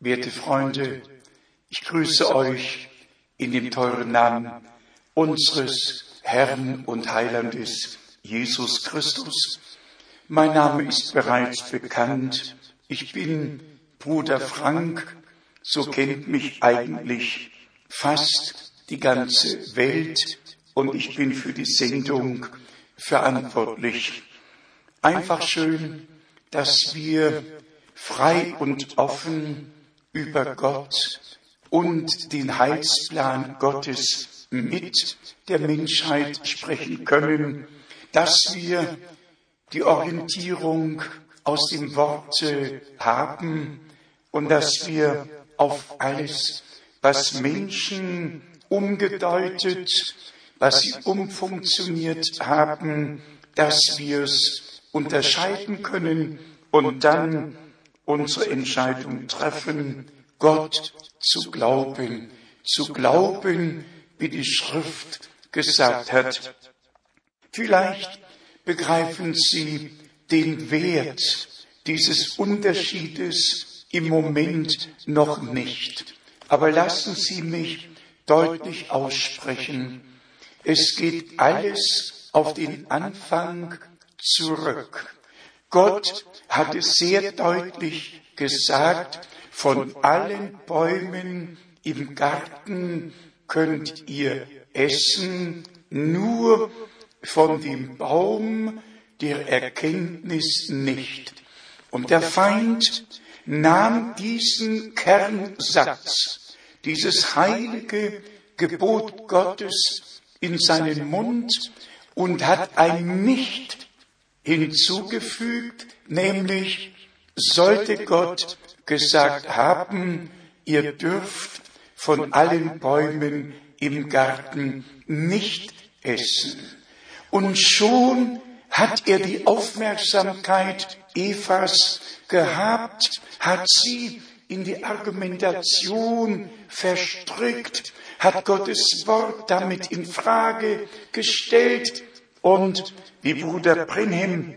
werte Freunde, ich grüße euch in dem teuren Namen unseres Herrn und Heilandes Jesus Christus. Mein Name ist bereits bekannt. Ich bin Bruder Frank, so kennt mich eigentlich fast die ganze Welt und ich bin für die Sendung verantwortlich. Einfach schön, dass wir frei und offen über Gott und den Heilsplan Gottes mit der Menschheit sprechen können, dass wir die Orientierung aus dem Worte haben und dass wir auf alles, was Menschen umgedeutet, was sie umfunktioniert haben, dass wir es unterscheiden können und dann unsere Entscheidung treffen, Gott zu glauben, zu glauben, wie die Schrift gesagt hat. Vielleicht begreifen Sie den Wert dieses Unterschiedes im Moment noch nicht. Aber lassen Sie mich deutlich aussprechen. Es geht alles auf den Anfang zurück. Gott hat es sehr deutlich gesagt, von allen Bäumen im Garten könnt ihr essen, nur von dem Baum der Erkenntnis nicht. Und der Feind nahm diesen Kernsatz, dieses heilige Gebot Gottes in seinen Mund und hat ein Nicht hinzugefügt, nämlich sollte Gott gesagt haben, ihr dürft von allen Bäumen im Garten nicht essen. Und schon hat er die Aufmerksamkeit Evas gehabt, hat sie in die Argumentation verstrickt, hat Gottes Wort damit in Frage gestellt und wie Bruder Brenhem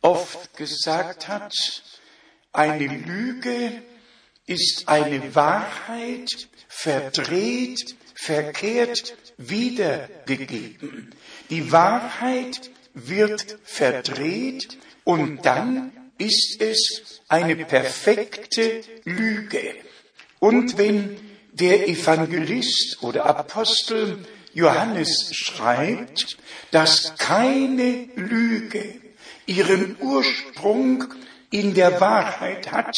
oft gesagt hat, eine Lüge ist eine Wahrheit verdreht, verkehrt wiedergegeben. Die Wahrheit wird verdreht und dann ist es eine perfekte Lüge. Und wenn der Evangelist oder Apostel Johannes schreibt, dass keine Lüge ihren Ursprung in der Wahrheit hat,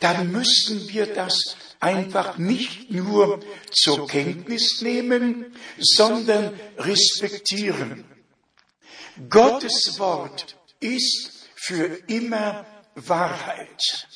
dann müssen wir das einfach nicht nur zur Kenntnis nehmen, sondern respektieren. Gottes Wort ist für immer Wahrheit.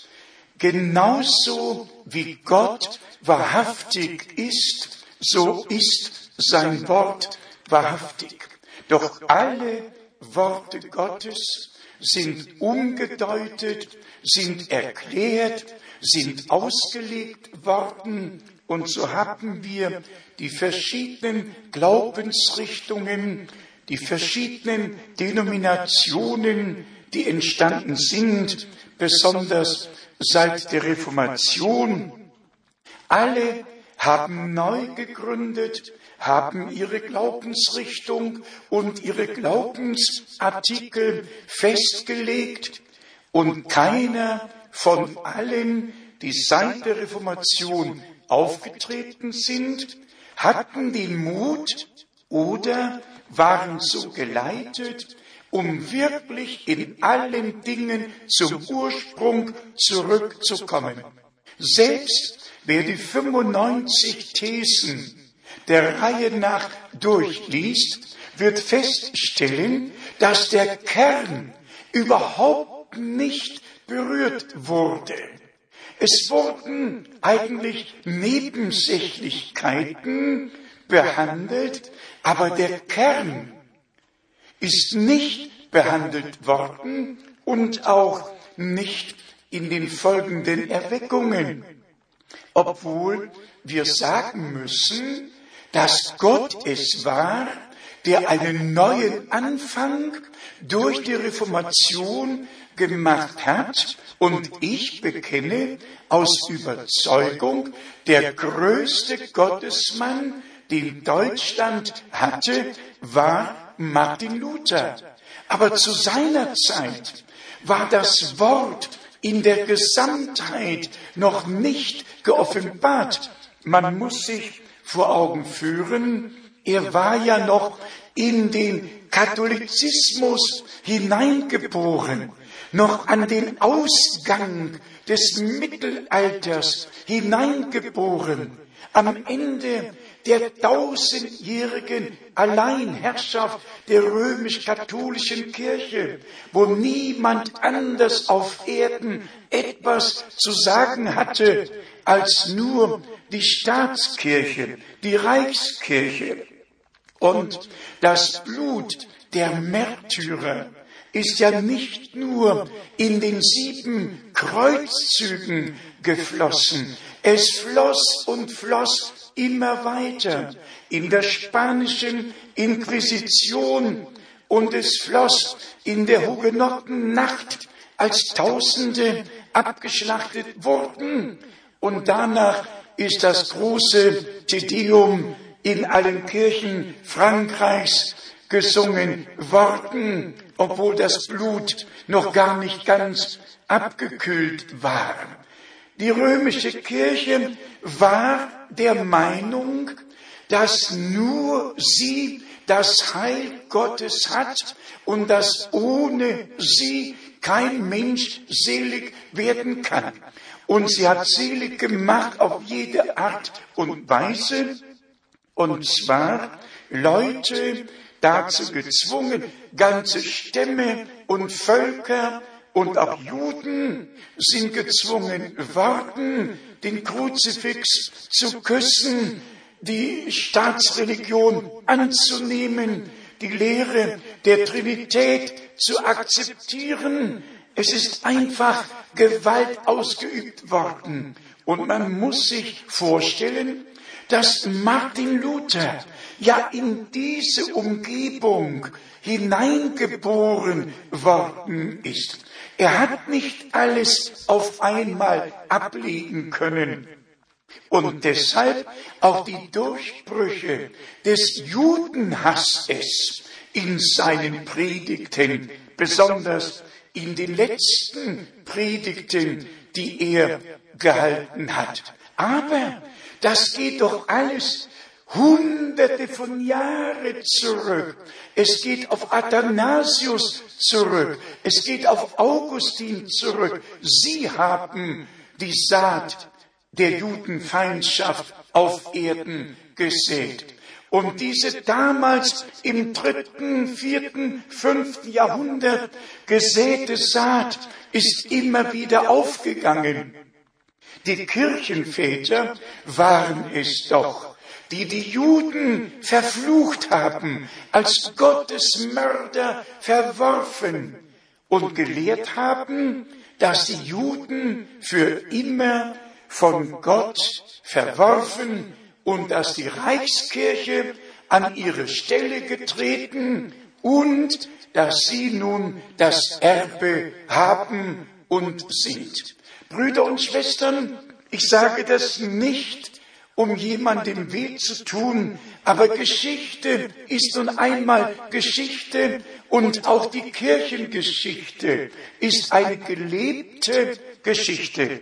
Genauso wie Gott wahrhaftig ist, so ist sein Wort wahrhaftig. Doch alle Worte Gottes sind umgedeutet, sind erklärt, sind ausgelegt worden und so haben wir die verschiedenen Glaubensrichtungen, die verschiedenen Denominationen, die entstanden sind, besonders seit der Reformation. Alle haben neu gegründet, haben ihre Glaubensrichtung und ihre Glaubensartikel festgelegt und keiner von allen, die seit der Reformation aufgetreten sind, hatten den Mut oder waren so geleitet, um wirklich in allen Dingen zum Ursprung zurückzukommen. Selbst wer die 95 Thesen der Reihe nach durchliest, wird feststellen, dass der Kern überhaupt nicht berührt wurde. Es wurden eigentlich Nebensächlichkeiten behandelt, aber der Kern ist nicht behandelt worden und auch nicht in den folgenden Erweckungen, obwohl wir sagen müssen, dass Gott es war, der einen neuen Anfang durch die Reformation gemacht hat und ich bekenne aus Überzeugung, der größte Gottesmann, den Deutschland hatte, war Martin Luther. Aber zu seiner Zeit war das Wort in der Gesamtheit noch nicht geoffenbart. Man muss sich vor Augen führen, er war ja noch in den Katholizismus hineingeboren, noch an den Ausgang des Mittelalters hineingeboren, am Ende der tausendjährigen Alleinherrschaft der römisch-katholischen Kirche, wo niemand anders auf Erden etwas zu sagen hatte als nur die Staatskirche, die Reichskirche. Und das Blut der Märtyrer ist ja nicht nur in den sieben Kreuzzügen geflossen, es floss und floss immer weiter in der spanischen Inquisition und es floss in der Hugenotten-Nacht, als Tausende abgeschlachtet wurden. Und danach ist das große Tedeum in allen Kirchen Frankreichs gesungen worden, obwohl das Blut noch gar nicht ganz abgekühlt war. Die römische Kirche war der Meinung, dass nur sie das Heil Gottes hat und dass ohne sie kein Mensch selig werden kann. Und sie hat selig gemacht auf jede Art und Weise. Und zwar Leute dazu gezwungen, ganze Stämme und Völker und auch Juden sind gezwungen worden, den Kruzifix zu küssen, die Staatsreligion anzunehmen, die Lehre der Trinität zu akzeptieren. Es ist einfach Gewalt ausgeübt worden. Und man muss sich vorstellen, dass Martin Luther ja in diese Umgebung hineingeboren worden ist. Er hat nicht alles auf einmal ablegen können. Und deshalb auch die Durchbrüche des Judenhasses in seinen Predigten, besonders in den letzten Predigten, die er gehalten hat. Aber das geht doch alles hunderte von Jahren zurück. Es geht auf Athanasius zurück. Es geht auf Augustin zurück. Sie haben die Saat der Judenfeindschaft auf Erden gesät. Und diese damals im dritten, vierten, fünften Jahrhundert gesäte Saat ist immer wieder aufgegangen. Die Kirchenväter waren es doch, die die Juden verflucht haben, als Gottes Mörder verworfen und gelehrt haben, dass die Juden für immer von Gott verworfen und dass die Reichskirche an ihre Stelle getreten und dass sie nun das Erbe haben und sind. Brüder und Schwestern, ich sage das nicht, um jemandem weh zu tun, aber Geschichte ist nun einmal Geschichte und auch die Kirchengeschichte ist eine gelebte Geschichte.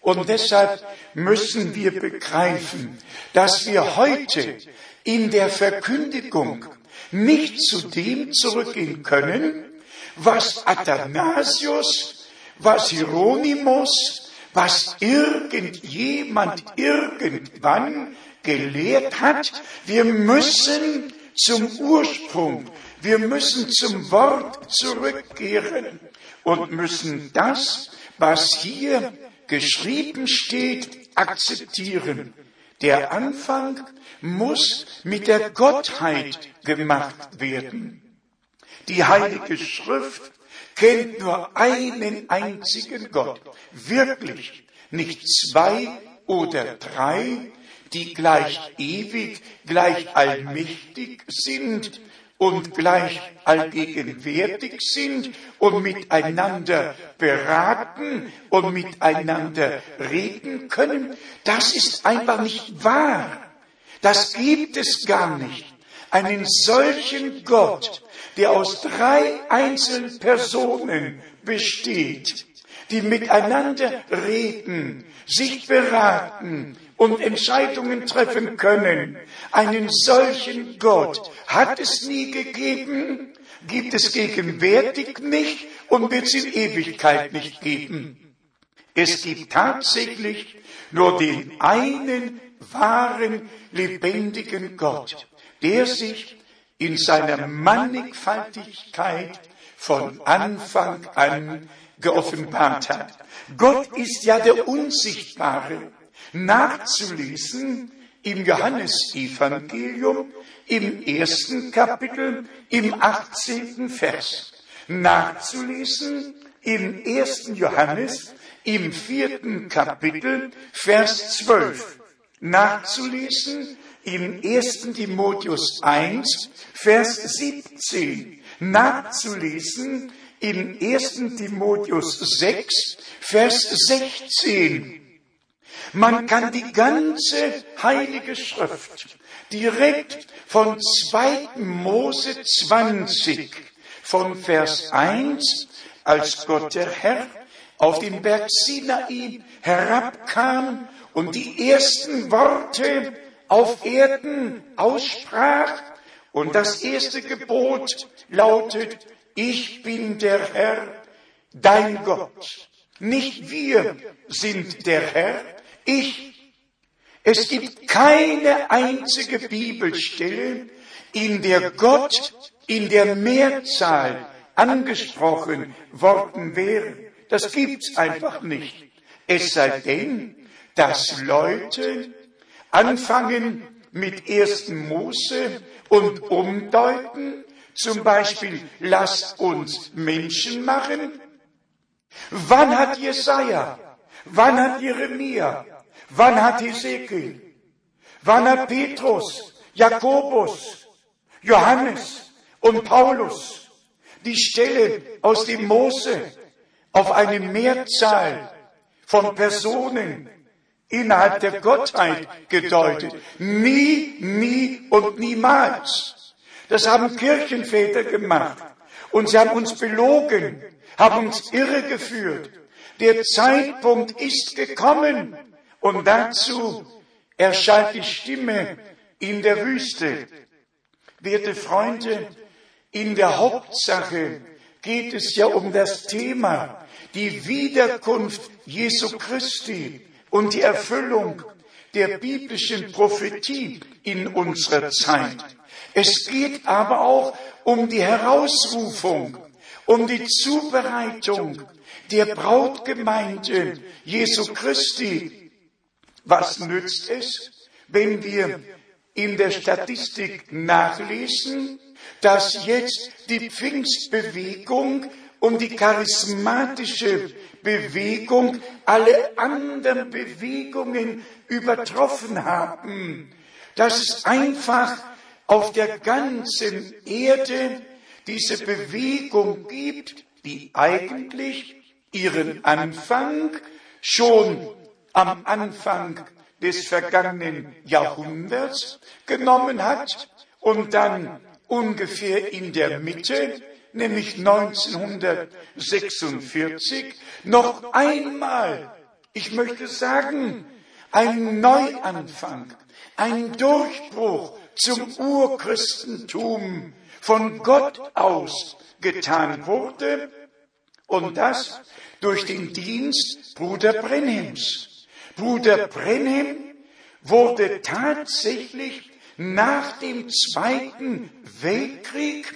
Und deshalb müssen wir begreifen, dass wir heute in der Verkündigung nicht zu dem zurückgehen können, was Athanasius was Hieronymus, was irgendjemand irgendwann gelehrt hat. Wir müssen zum Ursprung, wir müssen zum Wort zurückkehren und müssen das, was hier geschrieben steht, akzeptieren. Der Anfang muss mit der Gottheit gemacht werden. Die Heilige Schrift kennt nur einen einzigen Gott, wirklich, nicht zwei oder drei, die gleich ewig, gleich allmächtig sind und gleich allgegenwärtig sind und miteinander beraten und miteinander reden können, das ist einfach nicht wahr. Das gibt es gar nicht. Einen solchen Gott, der aus drei einzelnen Personen besteht, die miteinander reden, sich beraten und Entscheidungen treffen können. Einen solchen Gott hat es nie gegeben, gibt es gegenwärtig nicht und wird es in Ewigkeit nicht geben. Es gibt tatsächlich nur den einen wahren, lebendigen Gott, der sich in seiner Mannigfaltigkeit von Anfang an geoffenbart hat. Gott ist ja der Unsichtbare. Nachzulesen im Johannesevangelium im ersten Kapitel im 18. Vers. Nachzulesen im ersten Johannes im vierten Kapitel Vers 12. Nachzulesen im ersten Timotheus 1 Vers 17. Nachzulesen in 1. Timotheus 6, Vers 16. Man kann die ganze Heilige Schrift direkt von 2. Mose 20, von Vers 1, als Gott der Herr auf den Berg Sinai herabkam und die ersten Worte auf Erden aussprach, und das erste Gebot lautet, ich bin der Herr, dein Gott. Nicht wir sind der Herr, ich. Es gibt keine einzige Bibelstelle, in der Gott in der Mehrzahl angesprochen worden wäre. Das gibt's einfach nicht. Es sei denn, dass Leute anfangen mit ersten Mose und umdeuten zum Beispiel, lasst uns Menschen machen. Wann hat Jesaja? Wann hat Jeremia? Wann hat Ezekiel? Wann hat Petrus, Jakobus, Johannes und Paulus die Stelle aus dem Mose auf eine Mehrzahl von Personen innerhalb der Gottheit gedeutet? Nie, nie und niemals. Das haben Kirchenväter gemacht. Und sie haben uns belogen, haben uns irregeführt. Der Zeitpunkt ist gekommen. Und dazu erscheint die Stimme in der Wüste. Werte Freunde, in der Hauptsache geht es ja um das Thema, die Wiederkunft Jesu Christi und die Erfüllung der biblischen Prophetie in unserer Zeit. Es geht aber auch um die Herausrufung, um die Zubereitung der Brautgemeinde Jesu Christi. Was nützt es, wenn wir in der Statistik nachlesen, dass jetzt die Pfingstbewegung und die charismatische Bewegung alle anderen Bewegungen übertroffen haben, dass es einfach auf der ganzen Erde diese Bewegung gibt, die eigentlich ihren Anfang schon am Anfang des vergangenen Jahrhunderts genommen hat und dann ungefähr in der Mitte, nämlich 1946, noch einmal, ich möchte sagen, ein Neuanfang, ein Durchbruch zum Urchristentum von Gott aus getan wurde und das durch den Dienst Bruder Brenhems. Bruder Brenhem wurde tatsächlich nach dem Zweiten Weltkrieg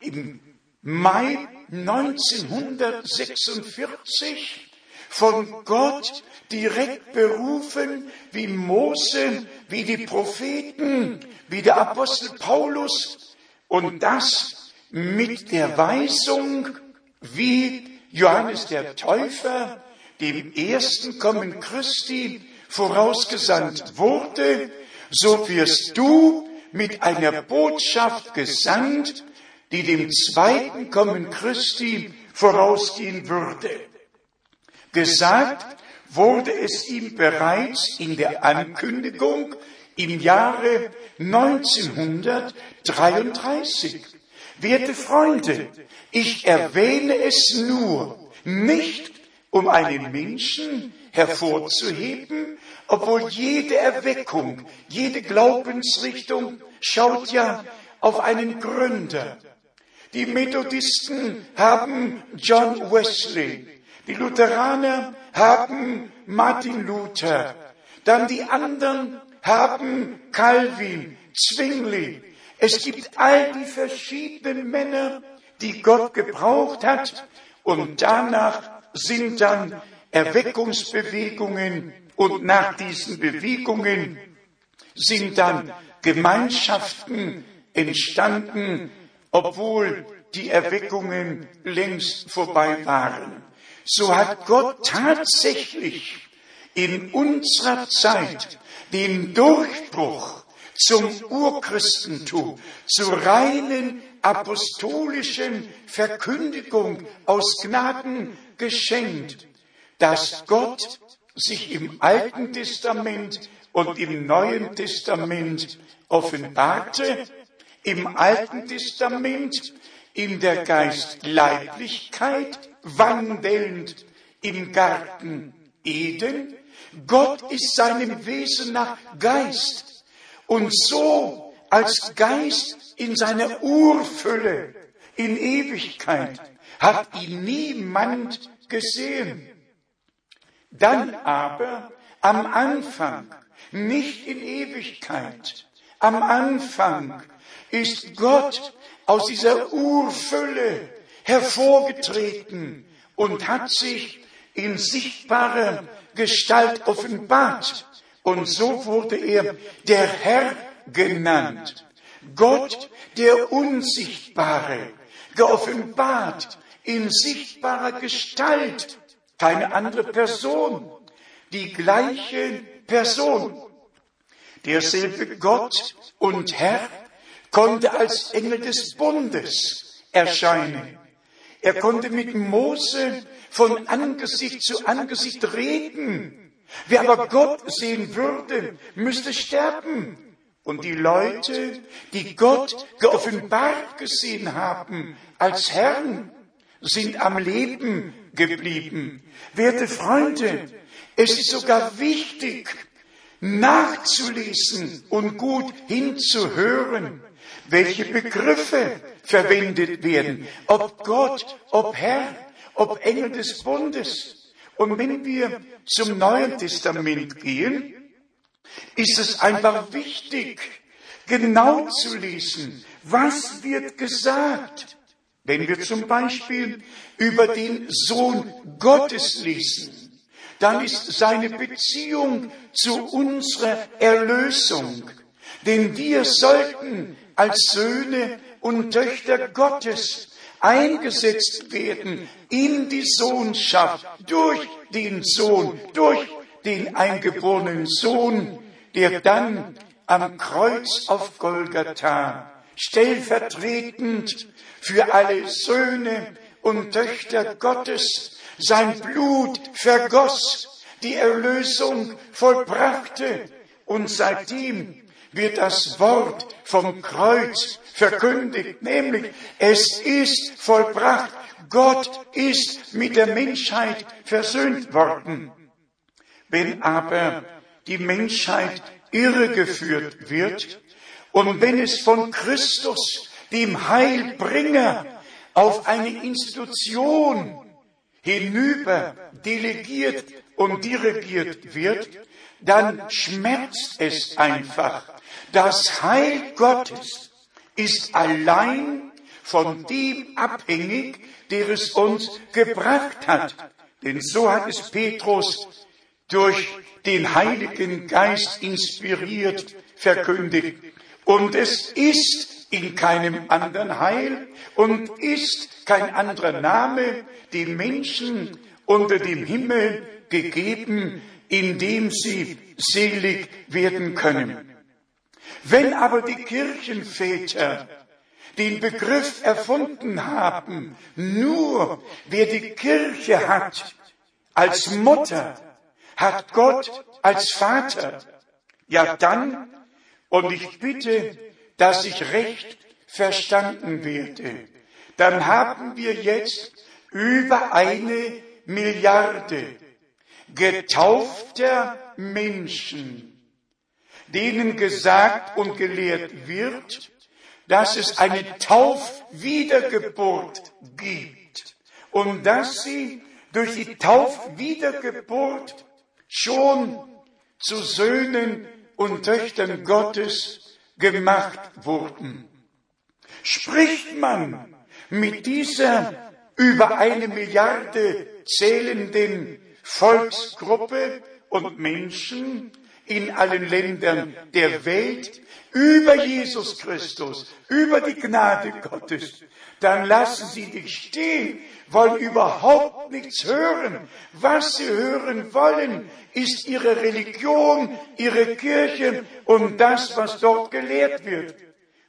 im Mai 1946 von Gott direkt berufen, wie Mose, wie die Propheten, wie der Apostel Paulus. Und das mit der Weisung, wie Johannes der Täufer dem ersten Kommen Christi vorausgesandt wurde, so wirst du mit einer Botschaft gesandt, die dem zweiten Kommen Christi vorausgehen würde. Gesagt wurde es ihm bereits in der Ankündigung im Jahre 1933. Werte Freunde, ich erwähne es nur nicht, um einen Menschen hervorzuheben, obwohl jede Erweckung, jede Glaubensrichtung schaut ja auf einen Gründer. Die Methodisten haben John Wesley, die Lutheraner haben Martin Luther, dann die anderen haben Calvin, Zwingli. Es gibt all die verschiedenen Männer, die Gott gebraucht hat und danach sind dann Erweckungsbewegungen und nach diesen Bewegungen sind dann Gemeinschaften entstanden, obwohl die Erweckungen längst vorbei waren. So hat Gott tatsächlich in unserer Zeit den Durchbruch zum Urchristentum, zur reinen apostolischen Verkündigung aus Gnaden geschenkt, dass Gott sich im Alten Testament und im Neuen Testament offenbarte, im Alten Testament in der Geistleiblichkeit wandelnd im Garten Eden. Gott ist seinem Wesen nach Geist und so als Geist in seiner Urfülle in Ewigkeit hat ihn niemand gesehen. Dann aber am Anfang, nicht in Ewigkeit, am Anfang ist Gott aus dieser Urfülle hervorgetreten und hat sich in sichtbarer Gestalt offenbart. Und so wurde er der Herr genannt. Gott, der Unsichtbare, geoffenbart in sichtbarer Gestalt keine andere Person, die gleiche Person. Derselbe Gott und Herr konnte als Engel des Bundes erscheinen. Er konnte mit Mose von Angesicht zu Angesicht reden. Wer aber Gott sehen würde, müsste sterben. Und die Leute, die Gott geoffenbart gesehen haben als Herrn, sind am Leben geblieben. Werte Freunde, es ist sogar wichtig, nachzulesen und gut hinzuhören, welche Begriffe verwendet werden, ob Gott, ob Herr, ob Engel des Bundes. Und wenn wir zum Neuen Testament gehen, ist es einfach wichtig, genau zu lesen, was wird gesagt. Wenn wir zum Beispiel über den Sohn Gottes lesen, dann ist seine Beziehung zu unserer Erlösung. Denn wir sollten als Söhne und Töchter Gottes eingesetzt werden in die Sohnschaft durch den Sohn, durch den eingeborenen Sohn, der dann am Kreuz auf Golgatha stellvertretend für alle Söhne und Töchter Gottes sein Blut vergoss, die Erlösung vollbrachte und seitdem wird das Wort vom Kreuz verkündigt, nämlich es ist vollbracht, Gott ist mit der Menschheit versöhnt worden. Wenn aber die Menschheit irregeführt wird und wenn es von Christus dem Heilbringer auf eine Institution hinüber delegiert und dirigiert wird, dann schmerzt es einfach. Das Heil Gottes ist allein von dem abhängig, der es uns gebracht hat. Denn so hat es Petrus durch den Heiligen Geist inspiriert verkündigt. Und es ist in keinem anderen Heil und ist kein anderer Name den Menschen unter dem Himmel gegeben, in dem sie selig werden können. Wenn aber die Kirchenväter den Begriff erfunden haben, nur wer die Kirche hat als Mutter, hat Gott als Vater. Ja dann, und ich bitte, dass ich recht verstanden werde, dann haben wir jetzt über eine Milliarde getaufter Menschen, denen gesagt und gelehrt wird, dass es eine Taufwiedergeburt gibt und dass sie durch die Taufwiedergeburt schon zu Söhnen und Töchtern Gottes gemacht wurden. Spricht man mit dieser über eine Milliarde zählenden Volksgruppe und Menschen in allen Ländern der Welt über Jesus Christus, über die Gnade Gottes, dann lassen Sie dich stehen, wollen überhaupt nichts hören. Was Sie hören wollen, ist Ihre Religion, Ihre Kirche und das, was dort gelehrt wird.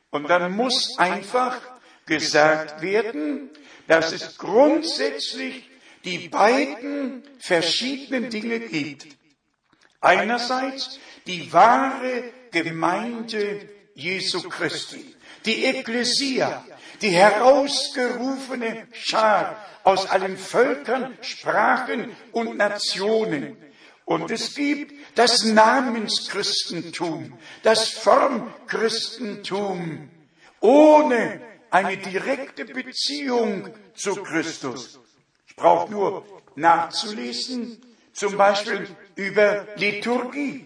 Und dann muss einfach gesagt werden, dass es grundsätzlich die beiden verschiedenen Dinge gibt. Einerseits die wahre Gemeinde Jesu Christi, die Ekklesia, die herausgerufene Schar aus allen Völkern, Sprachen und Nationen. Und es gibt das Namenschristentum, das Formchristentum, ohne eine direkte Beziehung zu Christus. Ich brauche nur nachzulesen, zum Beispiel über Liturgie.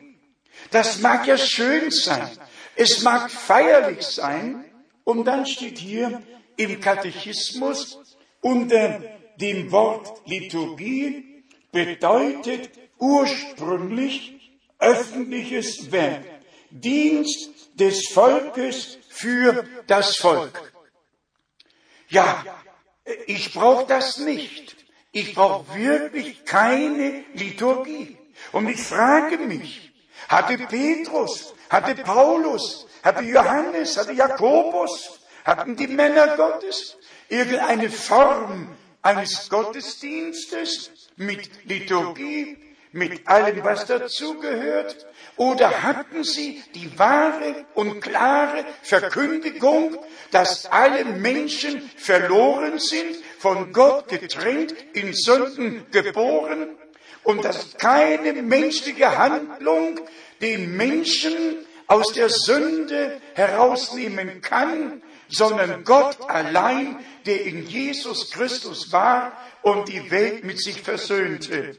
Das mag ja schön sein, es mag feierlich sein, und dann steht hier im Katechismus unter dem Wort Liturgie bedeutet ursprünglich öffentliches Werk, Dienst des Volkes für das Volk. Ja, ich brauche das nicht. Ich brauche wirklich keine Liturgie. Und ich frage mich, hatte Petrus, hatte Paulus, hatte Johannes, hatte Jakobus, hatten die Männer Gottes irgendeine Form eines Gottesdienstes mit Liturgie, mit allem, was dazugehört? Oder hatten sie die wahre und klare Verkündigung, dass alle Menschen verloren sind, von Gott getrennt, in Sünden geboren und dass keine menschliche Handlung den Menschen aus der Sünde herausnehmen kann, sondern Gott allein, der in Jesus Christus war und die Welt mit sich versöhnte.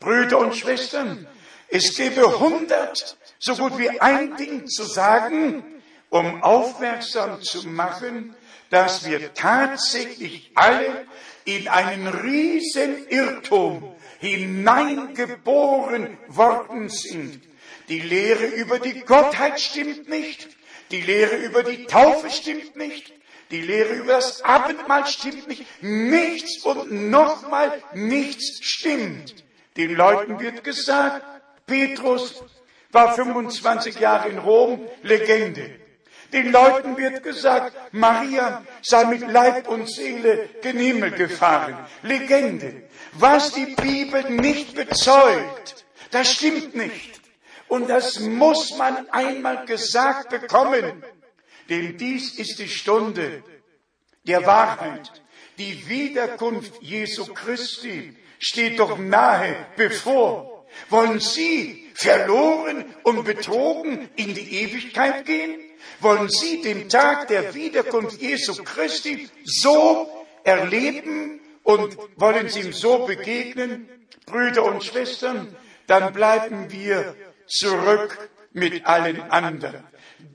Brüder und Schwestern, es gäbe hundert, so gut wie ein Ding zu sagen, um aufmerksam zu machen, dass wir tatsächlich alle in einen riesen Irrtum hineingeboren worden sind. Die Lehre über die Gottheit stimmt nicht. Die Lehre über die Taufe stimmt nicht. Die Lehre über das Abendmahl stimmt nicht. Nichts und nochmal nichts stimmt. Den Leuten wird gesagt, Petrus war 25 Jahre in Rom, Legende. Den Leuten wird gesagt, Maria sei mit Leib und Seele gen Himmel gefahren. Legende. Was die Bibel nicht bezeugt, das stimmt nicht. Und das muss man einmal gesagt bekommen. Denn dies ist die Stunde der Wahrheit. Die Wiederkunft Jesu Christi steht doch nahe bevor. Wollen Sie verloren und betrogen in die Ewigkeit gehen? Wollen Sie den Tag der Wiederkunft Jesu Christi so erleben und wollen Sie ihm so begegnen, Brüder und Schwestern? Dann bleiben wir zurück mit allen anderen.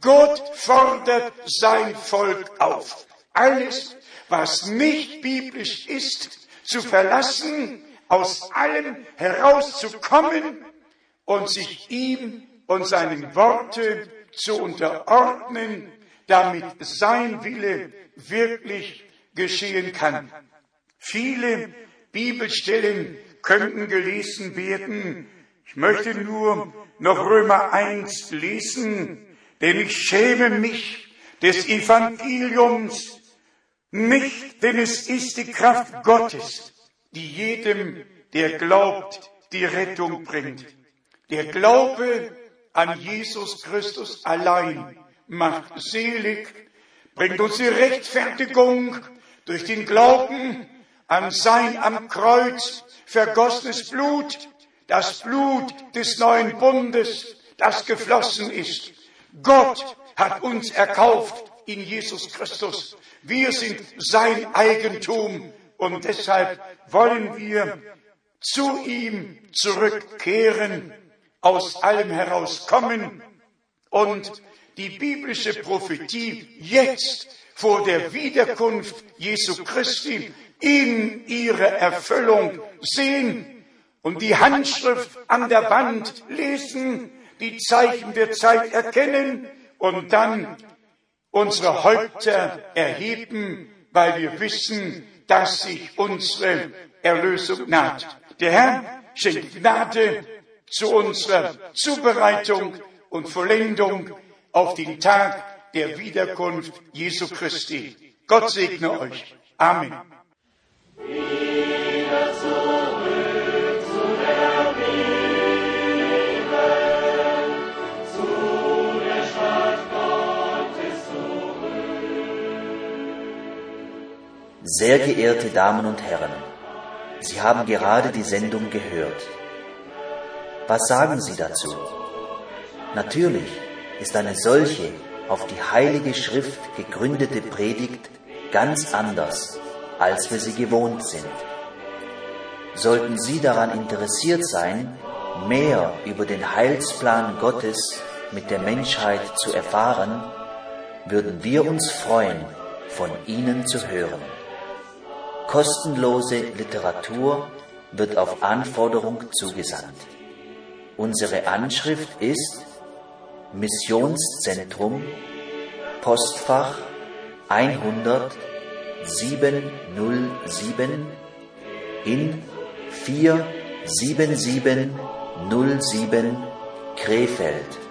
Gott fordert sein Volk auf, alles, was nicht biblisch ist, zu verlassen aus allem herauszukommen und sich ihm und seinen Worte zu unterordnen, damit sein Wille wirklich geschehen kann. Viele Bibelstellen könnten gelesen werden. Ich möchte nur noch Römer 1 lesen, denn ich schäme mich des Evangeliums nicht, denn es ist die Kraft Gottes, die jedem, der glaubt, die Rettung bringt. Der Glaube an Jesus Christus allein macht selig, bringt uns die Rechtfertigung durch den Glauben an sein am Kreuz vergossenes Blut, das Blut des neuen Bundes, das geflossen ist. Gott hat uns erkauft in Jesus Christus. Wir sind sein Eigentum und deshalb wollen wir zu ihm zurückkehren, aus allem herauskommen und die biblische Prophetie jetzt vor der Wiederkunft Jesu Christi in ihre Erfüllung sehen und die Handschrift an der Wand lesen, die Zeichen der Zeit erkennen und dann unsere Häupter erheben, weil wir wissen, dass sich unsere Erlösung naht. Der Herr schenkt Gnade zu unserer Zubereitung und Vollendung auf den Tag der Wiederkunft Jesu Christi. Gott segne euch. Amen. Sehr geehrte Damen und Herren, Sie haben gerade die Sendung gehört. Was sagen Sie dazu? Natürlich ist eine solche auf die Heilige Schrift gegründete Predigt ganz anders, als wir sie gewohnt sind. Sollten Sie daran interessiert sein, mehr über den Heilsplan Gottes mit der Menschheit zu erfahren, würden wir uns freuen, von Ihnen zu hören. Kostenlose Literatur wird auf Anforderung zugesandt. Unsere Anschrift ist Missionszentrum Postfach 100 707 in 47707 Krefeld